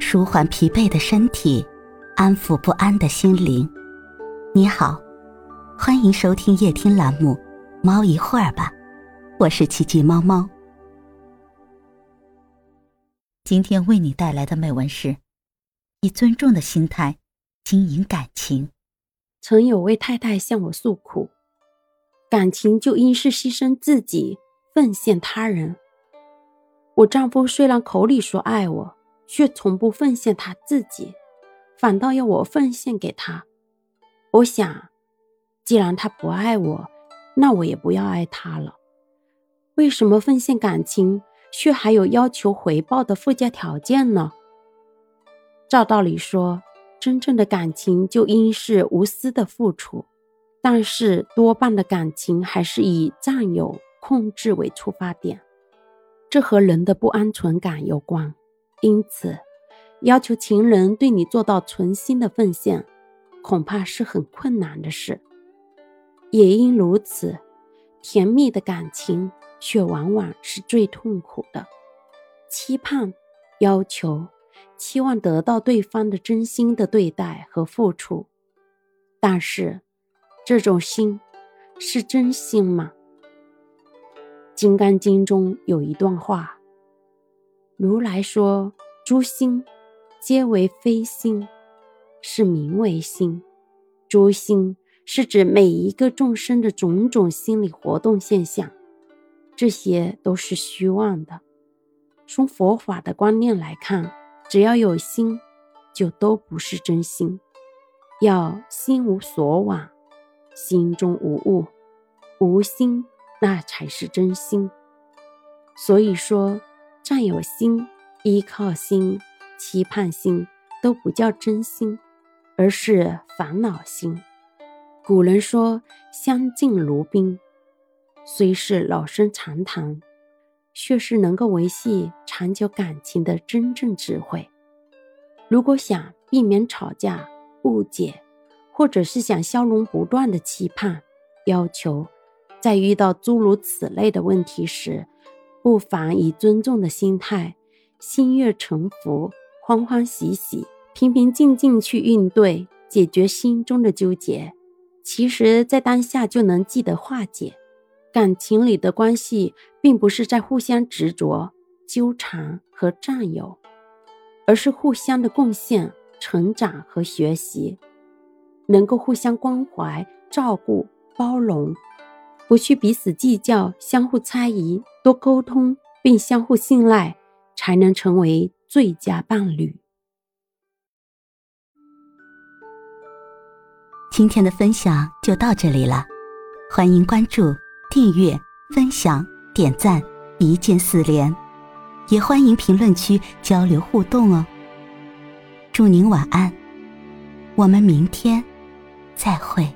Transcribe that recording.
舒缓疲惫的身体，安抚不安的心灵。你好，欢迎收听夜听栏目《猫一会儿吧》，我是奇迹猫猫。今天为你带来的美文是：以尊重的心态经营感情。曾有位太太向我诉苦，感情就应是牺牲自己，奉献他人。我丈夫虽然口里说爱我，却从不奉献他自己，反倒要我奉献给他。我想，既然他不爱我，那我也不要爱他了。为什么奉献感情却还有要求回报的附加条件呢？照道理说，真正的感情就应是无私的付出，但是多半的感情还是以占有、控制为出发点。这和人的不安全感有关，因此，要求情人对你做到存心的奉献，恐怕是很困难的事。也因如此，甜蜜的感情却往往是最痛苦的。期盼、要求、期望得到对方的真心的对待和付出，但是，这种心是真心吗？《金刚经》中有一段话：“如来说，诸心皆为非心，是名为心。诸心是指每一个众生的种种心理活动现象，这些都是虚妄的。从佛法的观念来看，只要有心，就都不是真心。要心无所往，心中无物，无心。”那才是真心。所以说，占有心、依靠心、期盼心都不叫真心，而是烦恼心。古人说“相敬如宾”，虽是老生常谈，却是能够维系长久感情的真正智慧。如果想避免吵架、误解，或者是想消融不断的期盼、要求。在遇到诸如此类的问题时，不妨以尊重的心态，心悦诚服，欢欢喜喜，平平静静去应对，解决心中的纠结。其实，在当下就能记得化解。感情里的关系，并不是在互相执着、纠缠和占有，而是互相的贡献、成长和学习，能够互相关怀、照顾、包容。不去彼此计较、相互猜疑，多沟通并相互信赖，才能成为最佳伴侣。今天的分享就到这里了，欢迎关注、订阅、分享、点赞，一键四连，也欢迎评论区交流互动哦。祝您晚安，我们明天再会。